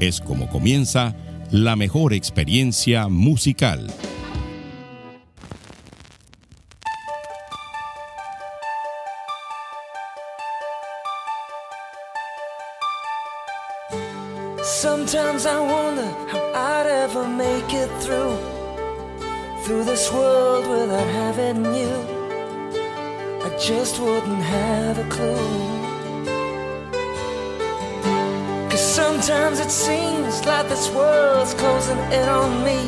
es como comienza la mejor experiencia musical. Sometimes I wonder how I'd ever make it through through this world without having you. I just wouldn't have a clue. Sometimes it seems like this world's closing in on me.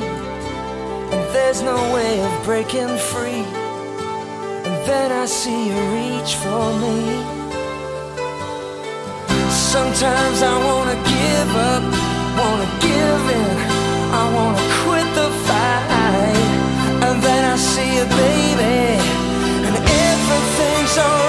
And there's no way of breaking free. And then I see you reach for me. Sometimes I wanna give up, wanna give in, I wanna quit the fight. And then I see you, baby, and everything's alright.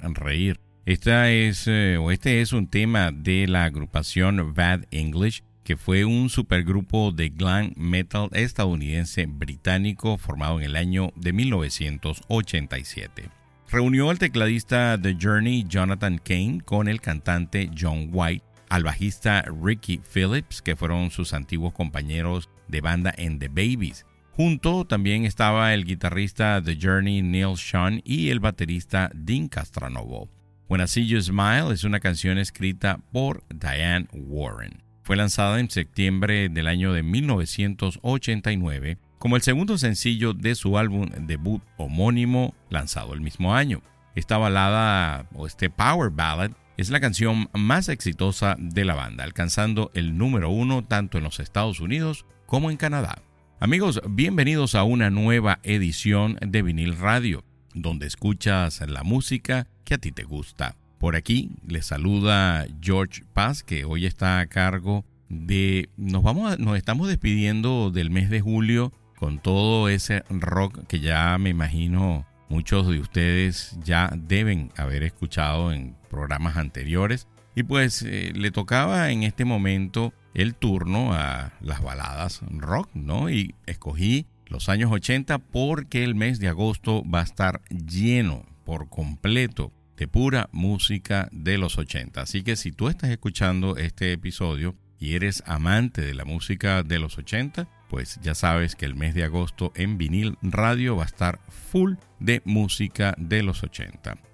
Sonreír. Esta es, eh, o este es un tema de la agrupación Bad English, que fue un supergrupo de glam metal estadounidense británico formado en el año de 1987. Reunió al tecladista The Journey Jonathan Kane con el cantante John White, al bajista Ricky Phillips, que fueron sus antiguos compañeros de banda en The Babies. Junto también estaba el guitarrista The Journey Neil Sean y el baterista Dean Castranovo. When I See You Smile es una canción escrita por Diane Warren. Fue lanzada en septiembre del año de 1989 como el segundo sencillo de su álbum debut homónimo lanzado el mismo año. Esta balada o este power ballad es la canción más exitosa de la banda, alcanzando el número uno tanto en los Estados Unidos como en Canadá. Amigos, bienvenidos a una nueva edición de Vinil Radio donde escuchas la música que a ti te gusta. Por aquí les saluda George Paz, que hoy está a cargo de nos vamos nos estamos despidiendo del mes de julio con todo ese rock que ya me imagino muchos de ustedes ya deben haber escuchado en programas anteriores y pues eh, le tocaba en este momento el turno a las baladas rock, ¿no? Y escogí los años 80 porque el mes de agosto va a estar lleno por completo de pura música de los 80. Así que si tú estás escuchando este episodio y eres amante de la música de los 80, pues ya sabes que el mes de agosto en vinil radio va a estar full de música de los 80.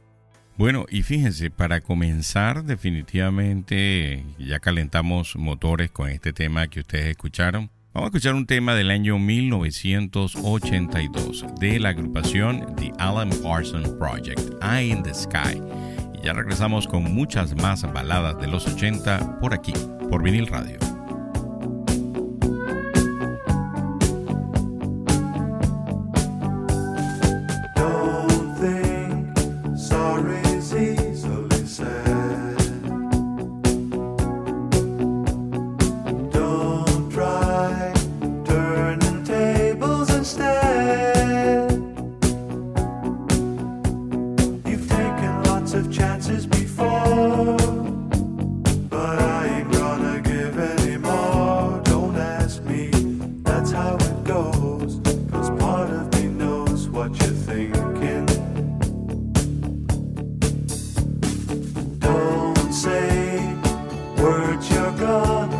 Bueno, y fíjense, para comenzar definitivamente ya calentamos motores con este tema que ustedes escucharon. Vamos a escuchar un tema del año 1982 de la agrupación The Alan Parsons Project, Eye in the Sky. Y ya regresamos con muchas más baladas de los 80 por aquí, por vinil radio. word your God.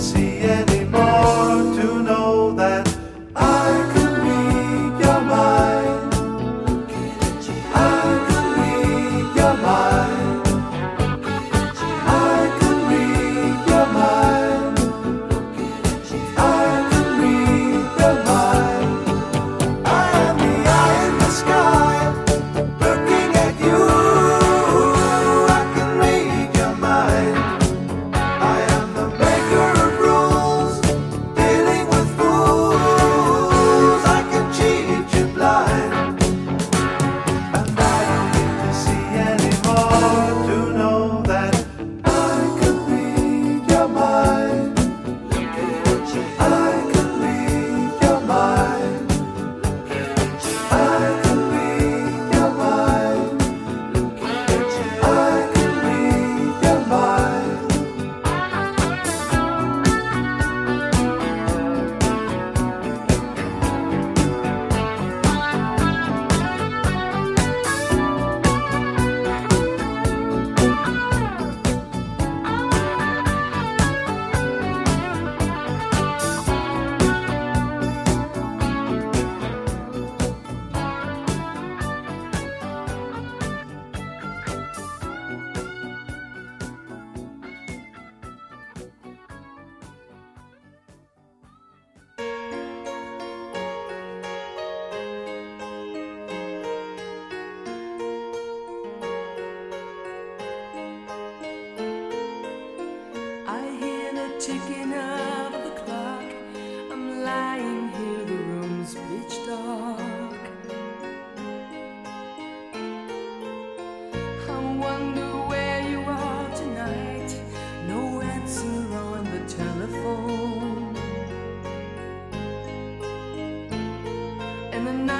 see. the night.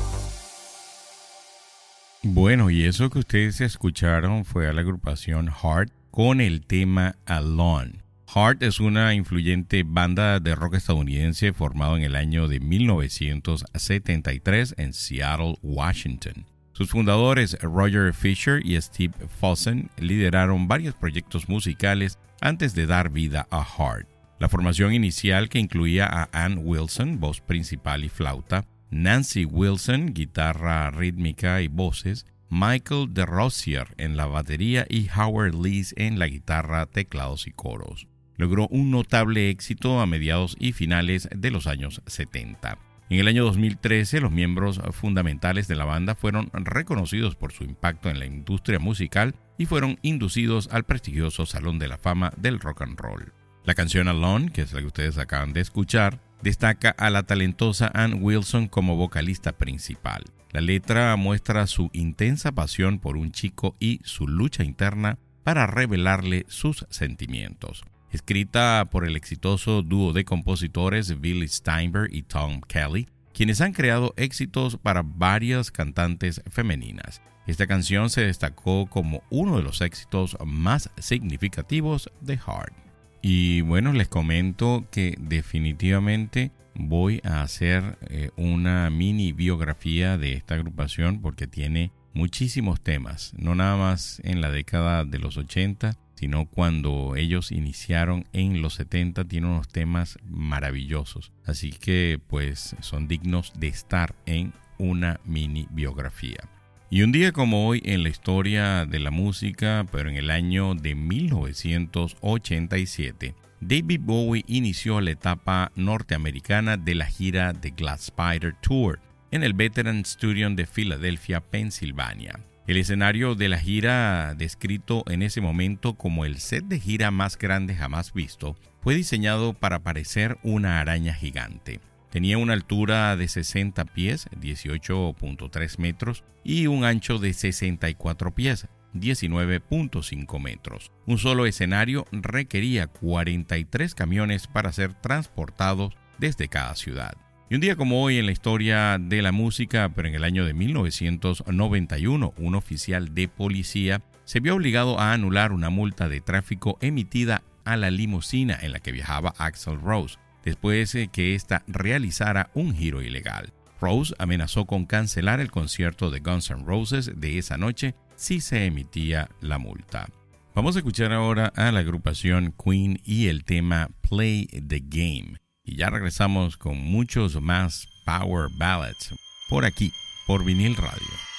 Bueno, y eso que ustedes escucharon fue a la agrupación Heart con el tema Alone. Heart es una influyente banda de rock estadounidense formado en el año de 1973 en Seattle, Washington. Sus fundadores Roger Fisher y Steve Fossen lideraron varios proyectos musicales antes de dar vida a Heart. La formación inicial que incluía a Ann Wilson, voz principal y flauta, Nancy Wilson, guitarra rítmica y voces, Michael DeRosier en la batería y Howard Lees en la guitarra, teclados y coros. Logró un notable éxito a mediados y finales de los años 70. En el año 2013, los miembros fundamentales de la banda fueron reconocidos por su impacto en la industria musical y fueron inducidos al prestigioso Salón de la Fama del Rock and Roll. La canción Alone, que es la que ustedes acaban de escuchar, destaca a la talentosa Ann Wilson como vocalista principal. La letra muestra su intensa pasión por un chico y su lucha interna para revelarle sus sentimientos. Escrita por el exitoso dúo de compositores Billy Steinberg y Tom Kelly, quienes han creado éxitos para varias cantantes femeninas. Esta canción se destacó como uno de los éxitos más significativos de Heart. Y bueno, les comento que definitivamente voy a hacer eh, una mini biografía de esta agrupación porque tiene muchísimos temas, no nada más en la década de los 80, sino cuando ellos iniciaron en los 70 tiene unos temas maravillosos. Así que pues son dignos de estar en una mini biografía. Y un día como hoy en la historia de la música, pero en el año de 1987, David Bowie inició la etapa norteamericana de la gira The Glass Spider Tour en el Veteran Studio de Filadelfia, Pensilvania. El escenario de la gira, descrito en ese momento como el set de gira más grande jamás visto, fue diseñado para parecer una araña gigante. Tenía una altura de 60 pies, 18.3 metros, y un ancho de 64 pies, 19.5 metros. Un solo escenario requería 43 camiones para ser transportados desde cada ciudad. Y un día como hoy en la historia de la música, pero en el año de 1991, un oficial de policía se vio obligado a anular una multa de tráfico emitida a la limusina en la que viajaba Axel Rose después de que ésta realizara un giro ilegal. Rose amenazó con cancelar el concierto de Guns N' Roses de esa noche si se emitía la multa. Vamos a escuchar ahora a la agrupación Queen y el tema Play the Game. Y ya regresamos con muchos más Power Ballads por aquí, por vinil radio.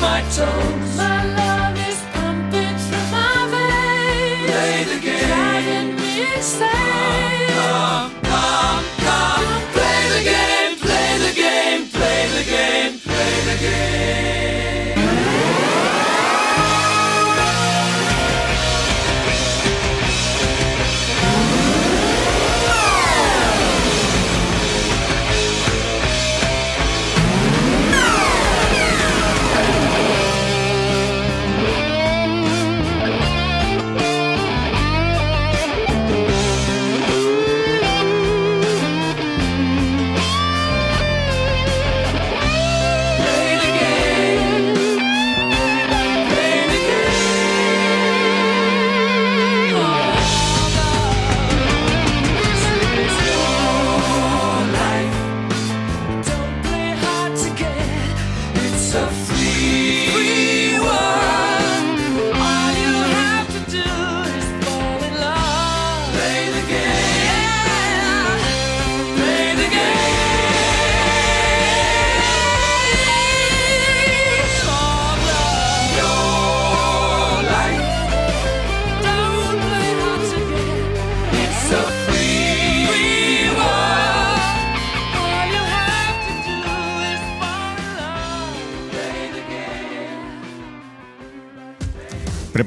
my toes. My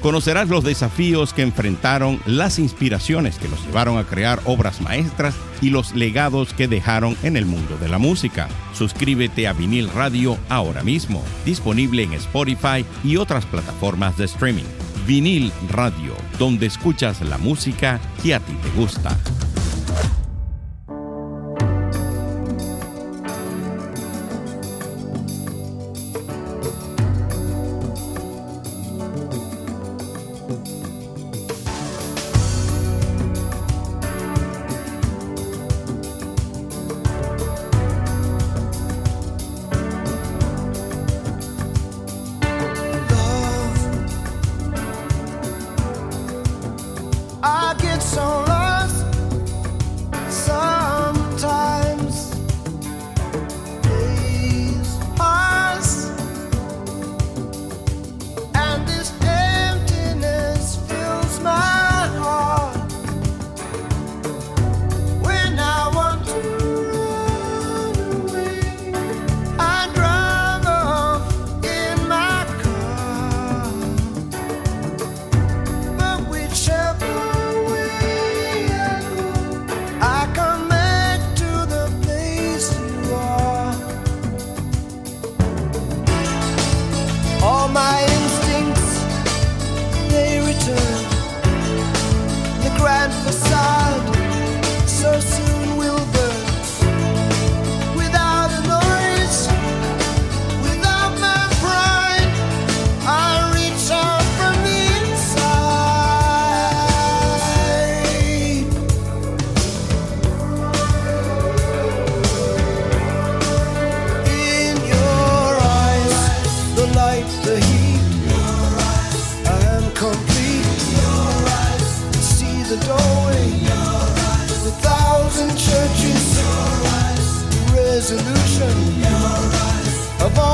Conocerás los desafíos que enfrentaron, las inspiraciones que los llevaron a crear obras maestras y los legados que dejaron en el mundo de la música. Suscríbete a Vinil Radio ahora mismo, disponible en Spotify y otras plataformas de streaming. Vinil Radio, donde escuchas la música que a ti te gusta.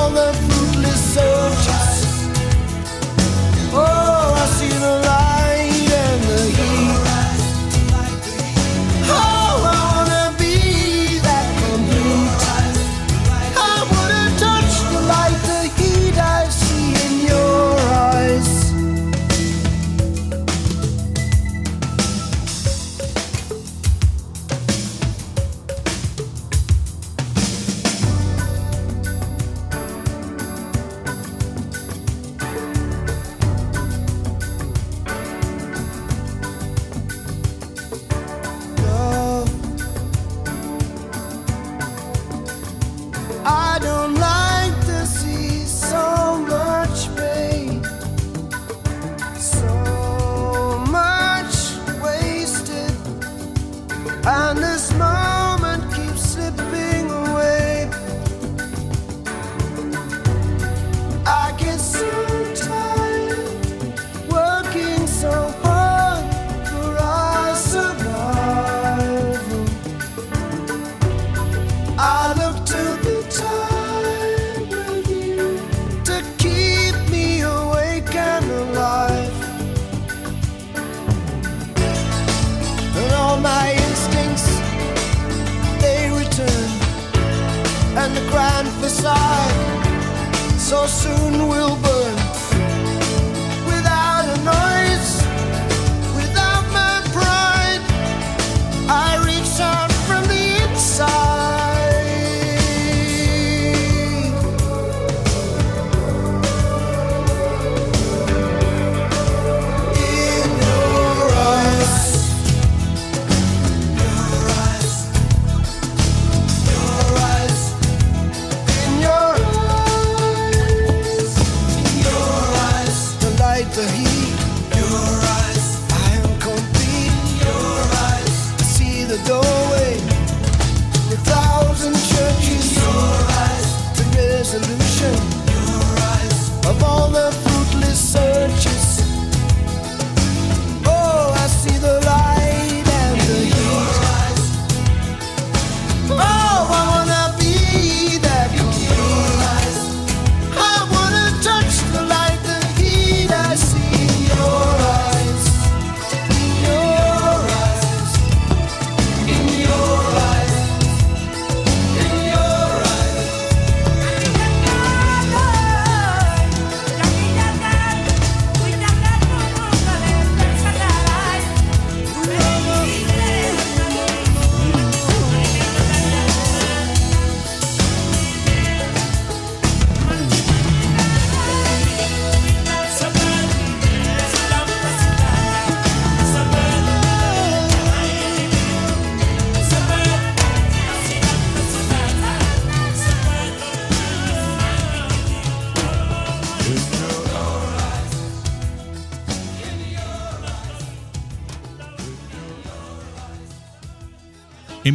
all the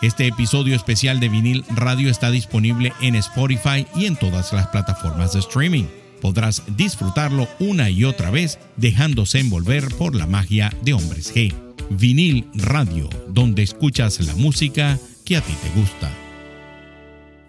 Este episodio especial de vinil radio está disponible en Spotify y en todas las plataformas de streaming. Podrás disfrutarlo una y otra vez dejándose envolver por la magia de Hombres G. Vinil Radio, donde escuchas la música que a ti te gusta.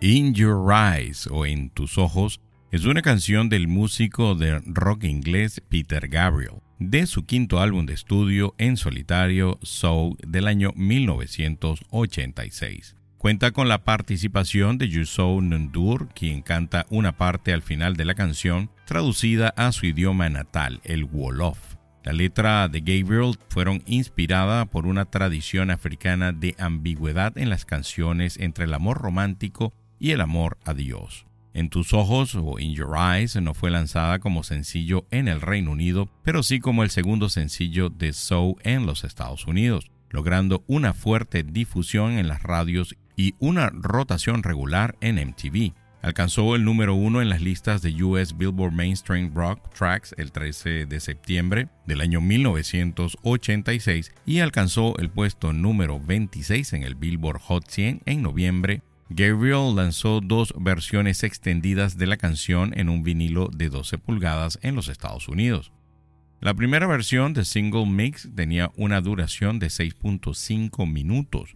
In Your Eyes o En tus ojos es una canción del músico de rock inglés Peter Gabriel de su quinto álbum de estudio en solitario Soul del año 1986. Cuenta con la participación de Yusou Nundur, quien canta una parte al final de la canción, traducida a su idioma natal, el Wolof. La letra de Gabriel fueron inspirada por una tradición africana de ambigüedad en las canciones entre el amor romántico y el amor a Dios. En tus ojos o In Your Eyes no fue lanzada como sencillo en el Reino Unido, pero sí como el segundo sencillo de Soul en los Estados Unidos, logrando una fuerte difusión en las radios y una rotación regular en MTV. Alcanzó el número uno en las listas de US Billboard Mainstream Rock Tracks el 13 de septiembre del año 1986 y alcanzó el puesto número 26 en el Billboard Hot 100 en noviembre Gabriel lanzó dos versiones extendidas de la canción en un vinilo de 12 pulgadas en los Estados Unidos. La primera versión de Single Mix tenía una duración de 6.5 minutos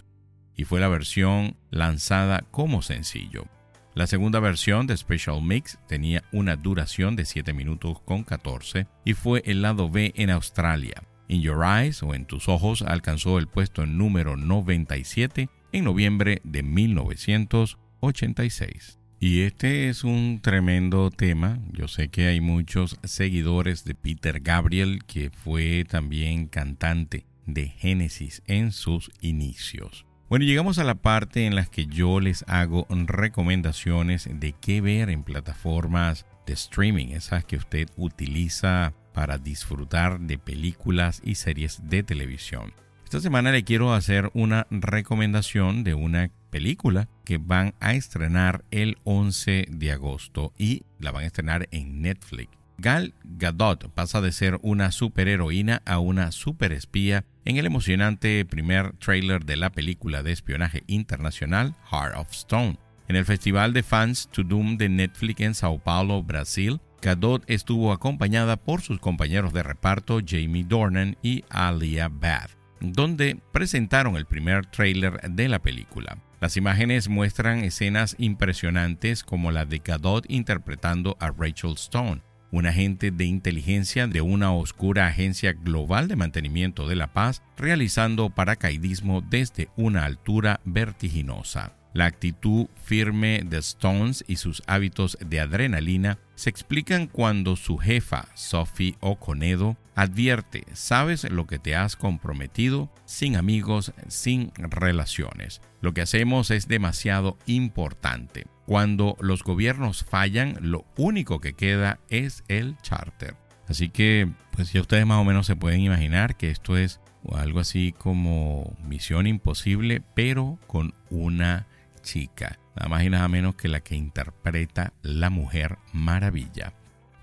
y fue la versión lanzada como sencillo. La segunda versión de Special Mix tenía una duración de 7 minutos con 14 y fue el lado B en Australia. In Your Eyes o En tus ojos alcanzó el puesto número 97 en noviembre de 1986. Y este es un tremendo tema. Yo sé que hay muchos seguidores de Peter Gabriel, que fue también cantante de Génesis en sus inicios. Bueno, llegamos a la parte en la que yo les hago recomendaciones de qué ver en plataformas de streaming, esas que usted utiliza para disfrutar de películas y series de televisión. Esta semana le quiero hacer una recomendación de una película que van a estrenar el 11 de agosto y la van a estrenar en Netflix. Gal Gadot pasa de ser una superheroína a una superespía en el emocionante primer tráiler de la película de espionaje internacional Heart of Stone. En el Festival de Fans to Doom de Netflix en Sao Paulo, Brasil, Gadot estuvo acompañada por sus compañeros de reparto Jamie Dornan y Alia Bath donde presentaron el primer tráiler de la película. Las imágenes muestran escenas impresionantes como la de Gadot interpretando a Rachel Stone, un agente de inteligencia de una oscura agencia global de mantenimiento de la paz, realizando paracaidismo desde una altura vertiginosa. La actitud firme de Stones y sus hábitos de adrenalina se explican cuando su jefa, Sophie Oconedo, advierte, sabes lo que te has comprometido, sin amigos, sin relaciones. Lo que hacemos es demasiado importante. Cuando los gobiernos fallan, lo único que queda es el charter. Así que, pues ya ustedes más o menos se pueden imaginar que esto es algo así como misión imposible, pero con una chica, nada más y nada menos que la que interpreta la Mujer Maravilla.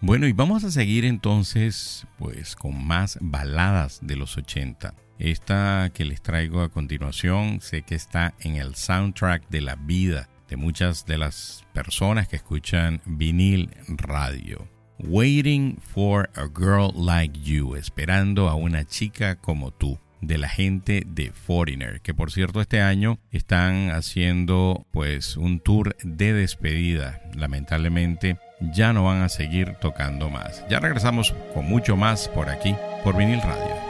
Bueno, y vamos a seguir entonces pues con más baladas de los 80. Esta que les traigo a continuación sé que está en el soundtrack de la vida de muchas de las personas que escuchan vinil radio. Waiting for a girl like you, esperando a una chica como tú de la gente de Foreigner, que por cierto este año están haciendo pues un tour de despedida. Lamentablemente ya no van a seguir tocando más. Ya regresamos con mucho más por aquí, por vinil radio.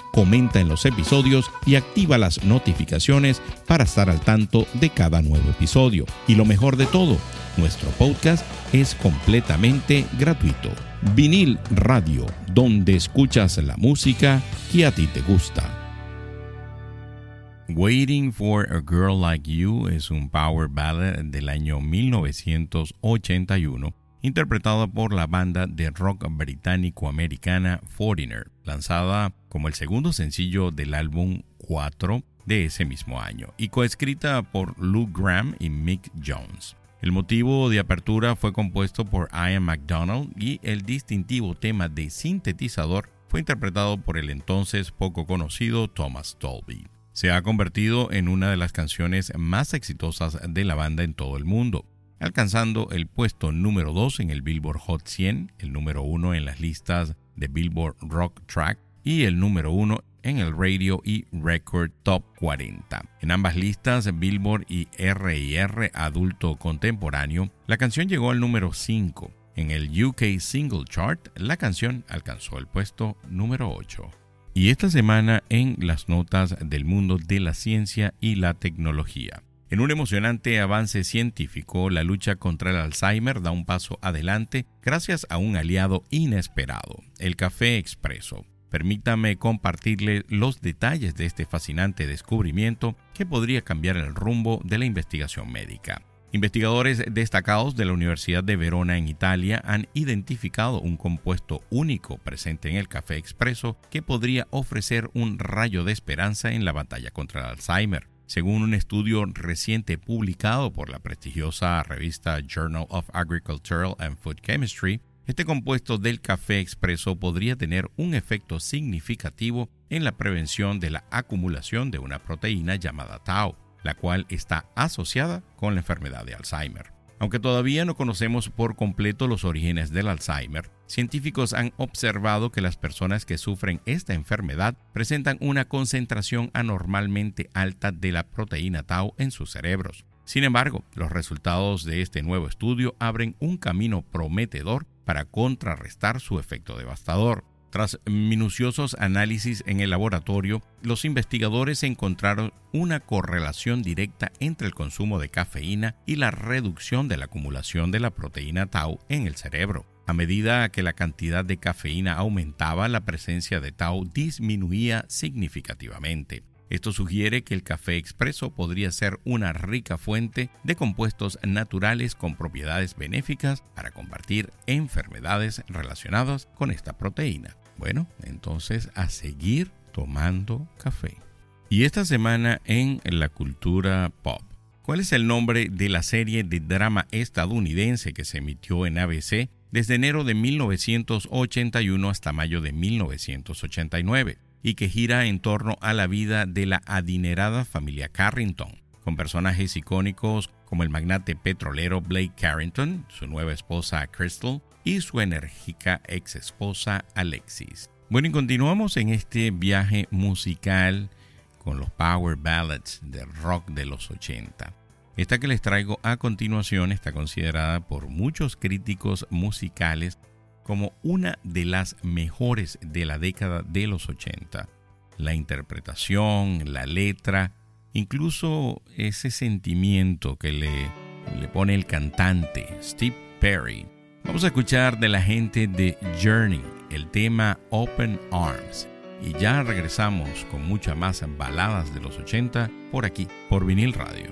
comenta en los episodios y activa las notificaciones para estar al tanto de cada nuevo episodio. Y lo mejor de todo, nuestro podcast es completamente gratuito. Vinil Radio, donde escuchas la música que a ti te gusta. Waiting for a Girl Like You es un power ballad del año 1981 interpretada por la banda de rock británico-americana Foreigner, lanzada como el segundo sencillo del álbum 4 de ese mismo año y coescrita por Luke Graham y Mick Jones. El motivo de apertura fue compuesto por Ian MacDonald y el distintivo tema de sintetizador fue interpretado por el entonces poco conocido Thomas Dolby se ha convertido en una de las canciones más exitosas de la banda en todo el mundo, alcanzando el puesto número 2 en el Billboard Hot 100, el número 1 en las listas de Billboard Rock Track y el número 1 en el Radio y Record Top 40. En ambas listas, Billboard y RR Adulto Contemporáneo, la canción llegó al número 5. En el UK Single Chart, la canción alcanzó el puesto número 8. Y esta semana en las notas del mundo de la ciencia y la tecnología. En un emocionante avance científico, la lucha contra el Alzheimer da un paso adelante gracias a un aliado inesperado, el café expreso. Permítame compartirle los detalles de este fascinante descubrimiento que podría cambiar el rumbo de la investigación médica. Investigadores destacados de la Universidad de Verona en Italia han identificado un compuesto único presente en el café expreso que podría ofrecer un rayo de esperanza en la batalla contra el Alzheimer. Según un estudio reciente publicado por la prestigiosa revista Journal of Agricultural and Food Chemistry, este compuesto del café expreso podría tener un efecto significativo en la prevención de la acumulación de una proteína llamada tau la cual está asociada con la enfermedad de Alzheimer. Aunque todavía no conocemos por completo los orígenes del Alzheimer, científicos han observado que las personas que sufren esta enfermedad presentan una concentración anormalmente alta de la proteína tau en sus cerebros. Sin embargo, los resultados de este nuevo estudio abren un camino prometedor para contrarrestar su efecto devastador. Tras minuciosos análisis en el laboratorio, los investigadores encontraron una correlación directa entre el consumo de cafeína y la reducción de la acumulación de la proteína tau en el cerebro. A medida que la cantidad de cafeína aumentaba, la presencia de tau disminuía significativamente. Esto sugiere que el café expreso podría ser una rica fuente de compuestos naturales con propiedades benéficas para combatir enfermedades relacionadas con esta proteína. Bueno, entonces a seguir tomando café. Y esta semana en la cultura pop. ¿Cuál es el nombre de la serie de drama estadounidense que se emitió en ABC desde enero de 1981 hasta mayo de 1989 y que gira en torno a la vida de la adinerada familia Carrington, con personajes icónicos como el magnate petrolero Blake Carrington, su nueva esposa Crystal y su enérgica ex esposa Alexis. Bueno, y continuamos en este viaje musical con los power ballads de rock de los 80. Esta que les traigo a continuación está considerada por muchos críticos musicales como una de las mejores de la década de los 80. La interpretación, la letra, incluso ese sentimiento que le, le pone el cantante Steve Perry Vamos a escuchar de la gente de Journey el tema Open Arms. Y ya regresamos con muchas más baladas de los 80 por aquí, por vinil radio.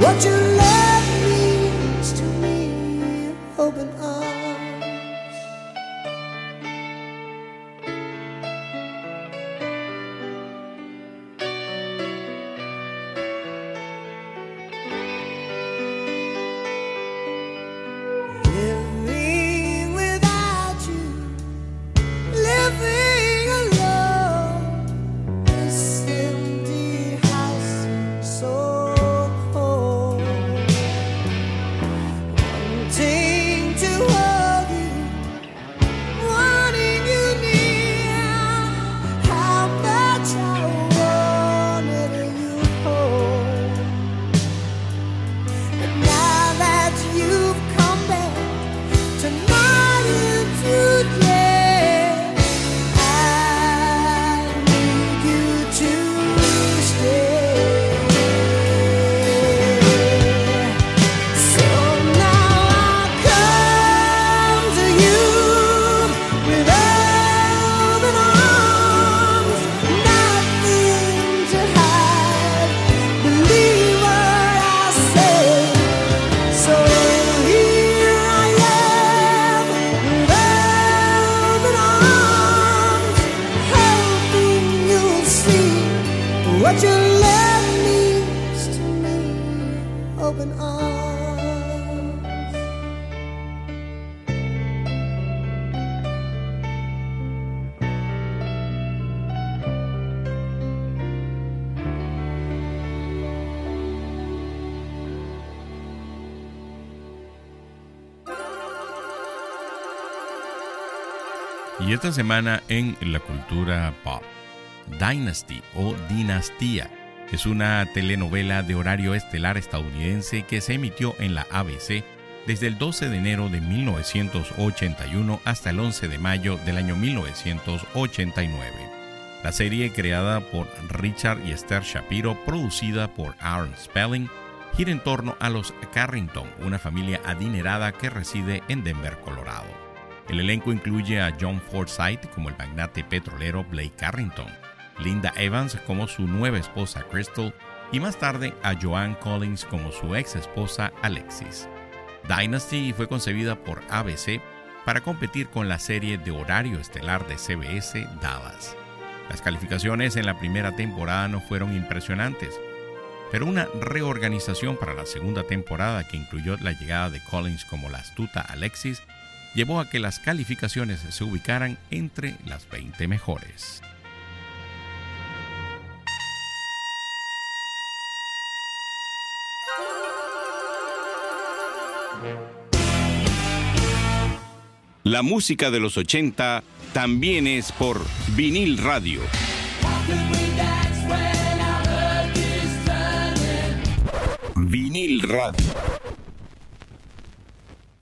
so blind? Esta semana en la cultura pop, Dynasty o Dinastía es una telenovela de horario estelar estadounidense que se emitió en la ABC desde el 12 de enero de 1981 hasta el 11 de mayo del año 1989. La serie, creada por Richard y Esther Shapiro, producida por Aaron Spelling, gira en torno a los Carrington, una familia adinerada que reside en Denver, Colorado. El elenco incluye a John Forsythe como el magnate petrolero Blake Carrington, Linda Evans como su nueva esposa Crystal y más tarde a Joanne Collins como su ex esposa Alexis. Dynasty fue concebida por ABC para competir con la serie de horario estelar de CBS Dallas. Las calificaciones en la primera temporada no fueron impresionantes, pero una reorganización para la segunda temporada que incluyó la llegada de Collins como la astuta Alexis llevó a que las calificaciones se ubicaran entre las 20 mejores. La música de los 80 también es por vinil radio. Vinil radio.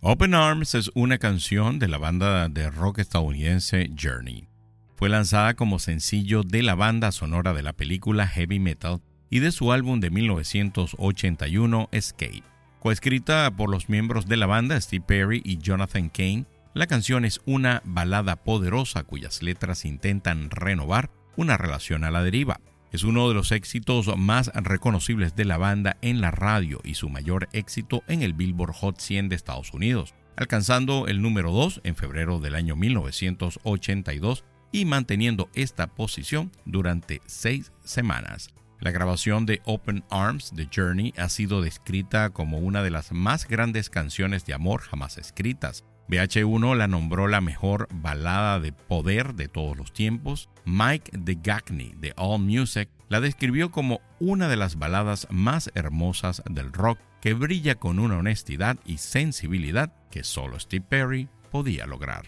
Open Arms es una canción de la banda de rock estadounidense Journey. Fue lanzada como sencillo de la banda sonora de la película Heavy Metal y de su álbum de 1981 Escape. Coescrita por los miembros de la banda Steve Perry y Jonathan Kane, la canción es una balada poderosa cuyas letras intentan renovar una relación a la deriva. Es uno de los éxitos más reconocibles de la banda en la radio y su mayor éxito en el Billboard Hot 100 de Estados Unidos, alcanzando el número 2 en febrero del año 1982 y manteniendo esta posición durante seis semanas. La grabación de Open Arms de Journey ha sido descrita como una de las más grandes canciones de amor jamás escritas, BH1 la nombró la mejor balada de poder de todos los tiempos. Mike DeGagney de All Music la describió como una de las baladas más hermosas del rock que brilla con una honestidad y sensibilidad que solo Steve Perry podía lograr.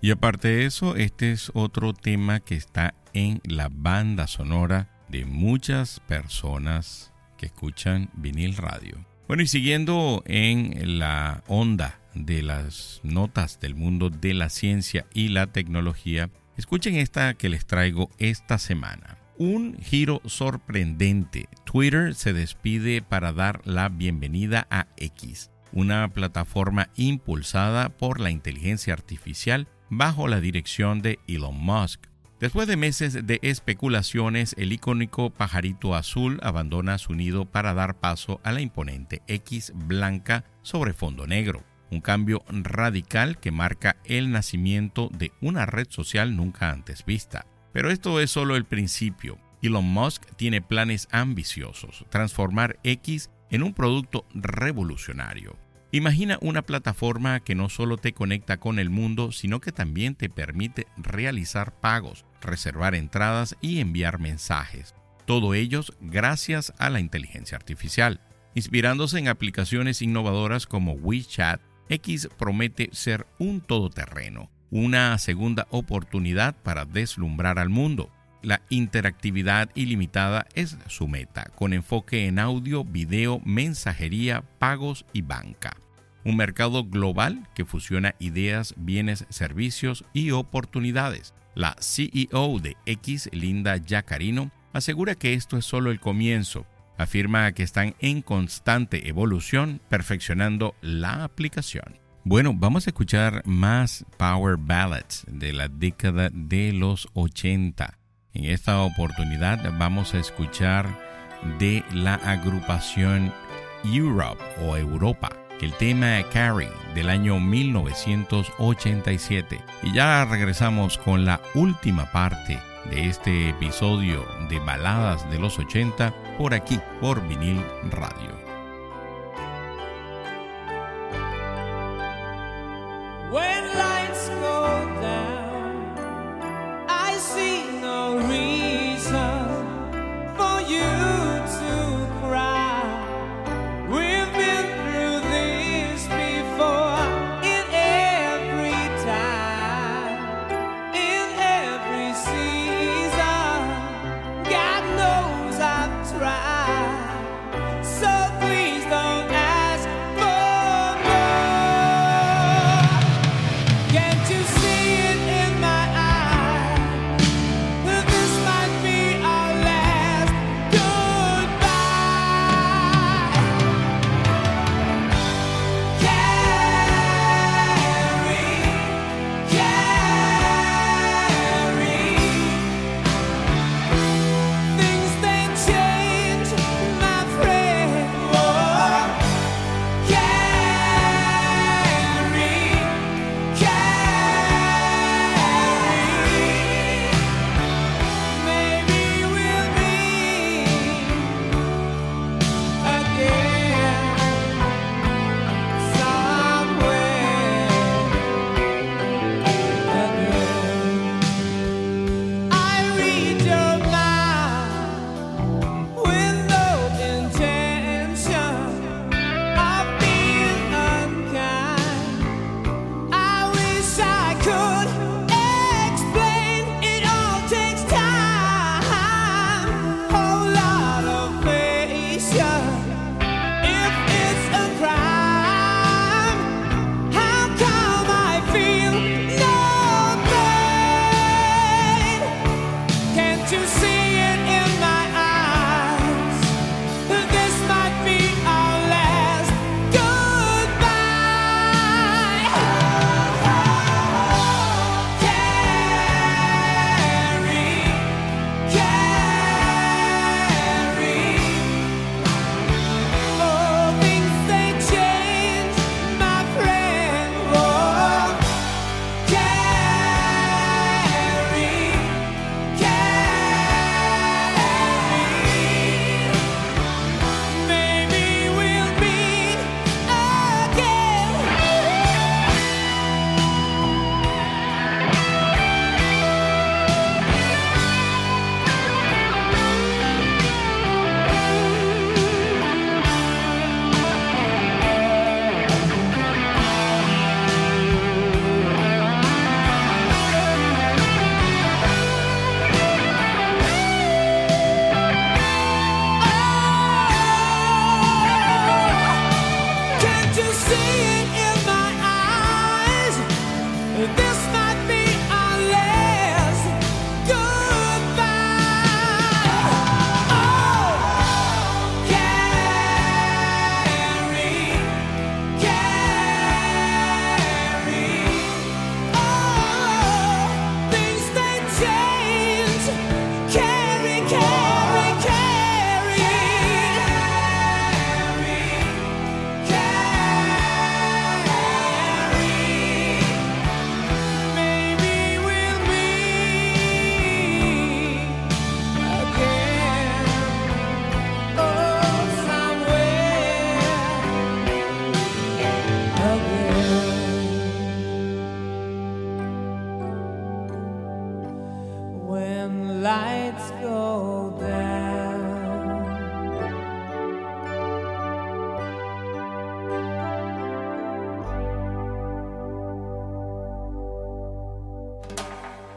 Y aparte de eso, este es otro tema que está en la banda sonora de muchas personas que escuchan vinil radio. Bueno, y siguiendo en la onda de las notas del mundo de la ciencia y la tecnología, escuchen esta que les traigo esta semana. Un giro sorprendente. Twitter se despide para dar la bienvenida a X, una plataforma impulsada por la inteligencia artificial bajo la dirección de Elon Musk. Después de meses de especulaciones, el icónico pajarito azul abandona su nido para dar paso a la imponente X blanca sobre fondo negro, un cambio radical que marca el nacimiento de una red social nunca antes vista. Pero esto es solo el principio. Elon Musk tiene planes ambiciosos, transformar X en un producto revolucionario. Imagina una plataforma que no solo te conecta con el mundo, sino que también te permite realizar pagos, reservar entradas y enviar mensajes. Todo ellos gracias a la inteligencia artificial. Inspirándose en aplicaciones innovadoras como WeChat, X promete ser un todoterreno, una segunda oportunidad para deslumbrar al mundo. La interactividad ilimitada es su meta, con enfoque en audio, video, mensajería, pagos y banca un mercado global que fusiona ideas, bienes, servicios y oportunidades. La CEO de X, Linda Yacarino, asegura que esto es solo el comienzo. Afirma que están en constante evolución, perfeccionando la aplicación. Bueno, vamos a escuchar más Power Ballads de la década de los 80. En esta oportunidad vamos a escuchar de la agrupación Europe o Europa el tema Carrie del año 1987. Y ya regresamos con la última parte de este episodio de Baladas de los 80 por aquí, por vinil radio.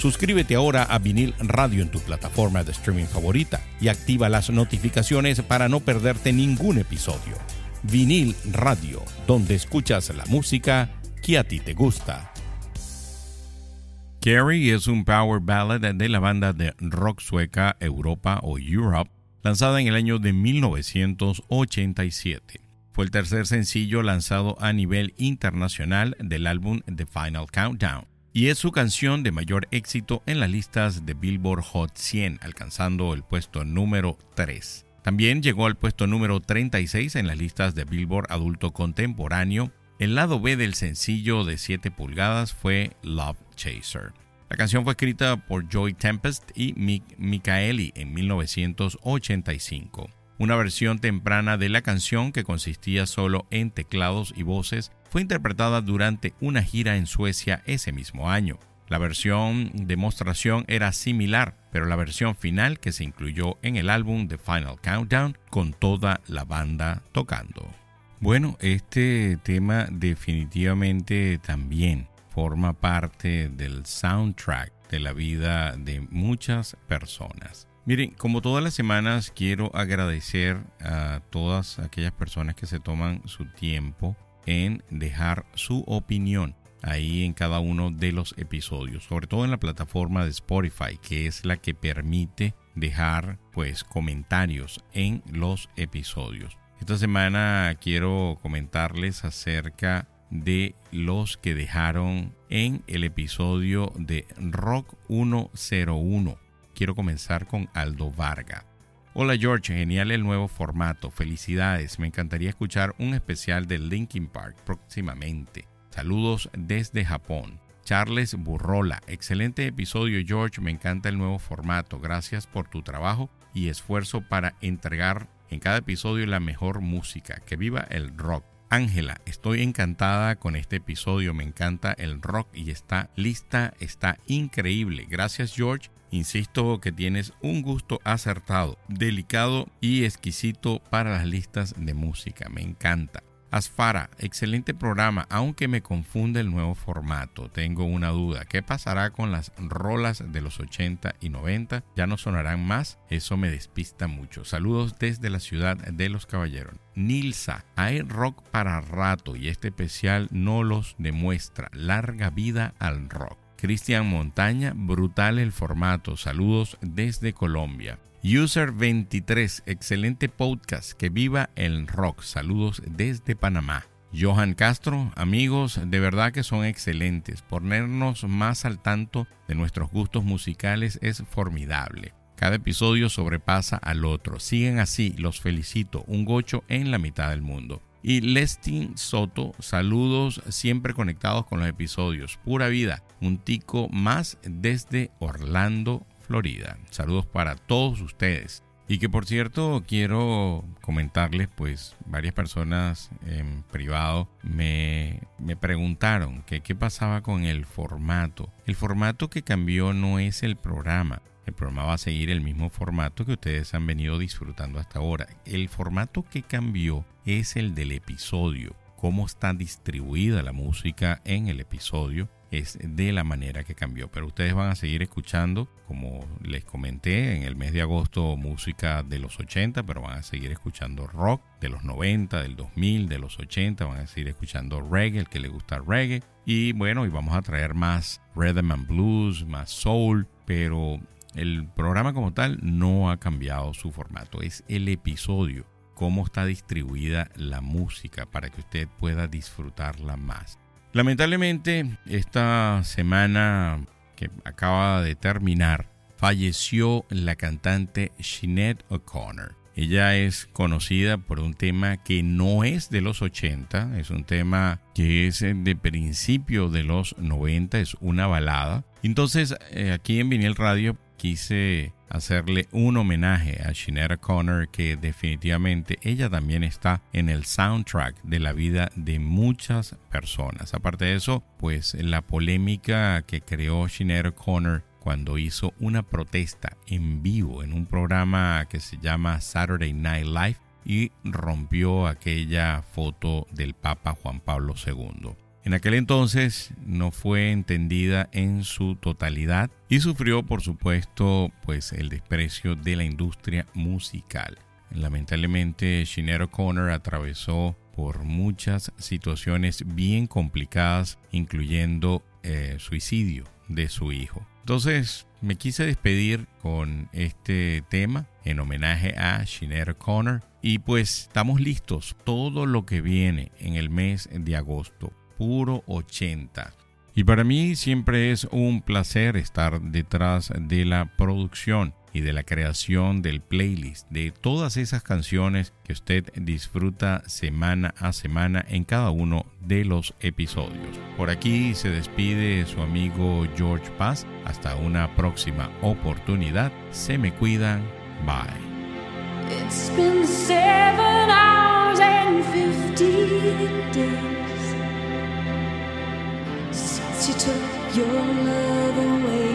Suscríbete ahora a Vinil Radio en tu plataforma de streaming favorita y activa las notificaciones para no perderte ningún episodio. Vinil Radio, donde escuchas la música que a ti te gusta. Carrie es un power ballad de la banda de rock sueca Europa o Europe, lanzada en el año de 1987. Fue el tercer sencillo lanzado a nivel internacional del álbum The Final Countdown y es su canción de mayor éxito en las listas de Billboard Hot 100, alcanzando el puesto número 3. También llegó al puesto número 36 en las listas de Billboard Adulto Contemporáneo. El lado B del sencillo de 7 pulgadas fue Love Chaser. La canción fue escrita por Joy Tempest y Mick Michaeli en 1985. Una versión temprana de la canción que consistía solo en teclados y voces fue interpretada durante una gira en Suecia ese mismo año. La versión demostración era similar, pero la versión final que se incluyó en el álbum The Final Countdown con toda la banda tocando. Bueno, este tema definitivamente también forma parte del soundtrack de la vida de muchas personas. Miren, como todas las semanas quiero agradecer a todas aquellas personas que se toman su tiempo en dejar su opinión ahí en cada uno de los episodios, sobre todo en la plataforma de Spotify, que es la que permite dejar pues comentarios en los episodios. Esta semana quiero comentarles acerca de los que dejaron en el episodio de Rock 101. Quiero comenzar con Aldo Varga. Hola George, genial el nuevo formato. Felicidades, me encantaría escuchar un especial de Linkin Park próximamente. Saludos desde Japón. Charles Burrola, excelente episodio George, me encanta el nuevo formato. Gracias por tu trabajo y esfuerzo para entregar en cada episodio la mejor música. Que viva el rock. Ángela, estoy encantada con este episodio, me encanta el rock y está lista, está increíble. Gracias George Insisto que tienes un gusto acertado, delicado y exquisito para las listas de música. Me encanta. Asfara, excelente programa, aunque me confunde el nuevo formato. Tengo una duda. ¿Qué pasará con las rolas de los 80 y 90? ¿Ya no sonarán más? Eso me despista mucho. Saludos desde la ciudad de los caballeros. Nilsa, hay rock para rato y este especial no los demuestra. Larga vida al rock. Cristian Montaña, brutal el formato. Saludos desde Colombia. User 23, excelente podcast. Que viva el rock. Saludos desde Panamá. Johan Castro, amigos, de verdad que son excelentes. Ponernos más al tanto de nuestros gustos musicales es formidable. Cada episodio sobrepasa al otro. Siguen así, los felicito. Un gocho en la mitad del mundo. Y Lestin Soto, saludos siempre conectados con los episodios. Pura vida, un tico más desde Orlando, Florida. Saludos para todos ustedes. Y que por cierto quiero comentarles, pues varias personas en privado me, me preguntaron que qué pasaba con el formato. El formato que cambió no es el programa. El programa va a seguir el mismo formato que ustedes han venido disfrutando hasta ahora. El formato que cambió es el del episodio. Cómo está distribuida la música en el episodio es de la manera que cambió. Pero ustedes van a seguir escuchando, como les comenté, en el mes de agosto música de los 80, pero van a seguir escuchando rock de los 90, del 2000, de los 80, van a seguir escuchando reggae, el que le gusta reggae. Y bueno, y vamos a traer más rhythm and blues, más soul, pero el programa como tal no ha cambiado su formato, es el episodio, cómo está distribuida la música para que usted pueda disfrutarla más. Lamentablemente, esta semana que acaba de terminar, falleció la cantante Sinead O'Connor. Ella es conocida por un tema que no es de los 80, es un tema que es de principio de los 90, es una balada Entonces, eh, aquí en Vinil Radio quise hacerle un homenaje a Shinera Connor que definitivamente ella también está en el soundtrack de la vida de muchas personas. Aparte de eso, pues la polémica que creó Shinera Connor cuando hizo una protesta en vivo en un programa que se llama Saturday Night Live y rompió aquella foto del Papa Juan Pablo II. En aquel entonces no fue entendida en su totalidad y sufrió por supuesto pues el desprecio de la industria musical. Lamentablemente Sinead O'Connor atravesó por muchas situaciones bien complicadas incluyendo eh, suicidio de su hijo. Entonces me quise despedir con este tema en homenaje a Sinead O'Connor y pues estamos listos todo lo que viene en el mes de agosto puro 80. Y para mí siempre es un placer estar detrás de la producción y de la creación del playlist de todas esas canciones que usted disfruta semana a semana en cada uno de los episodios. Por aquí se despide su amigo George Paz. Hasta una próxima oportunidad. Se me cuidan. Bye. It's been seven hours and your love away.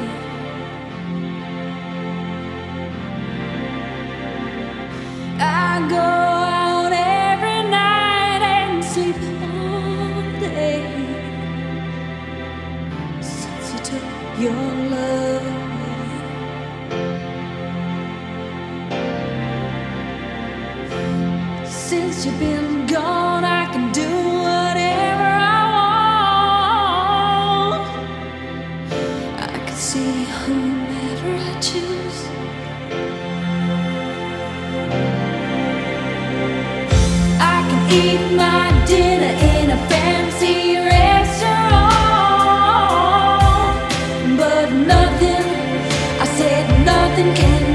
I go out every night and sleep all day since you took your love away. Since you've been nothing can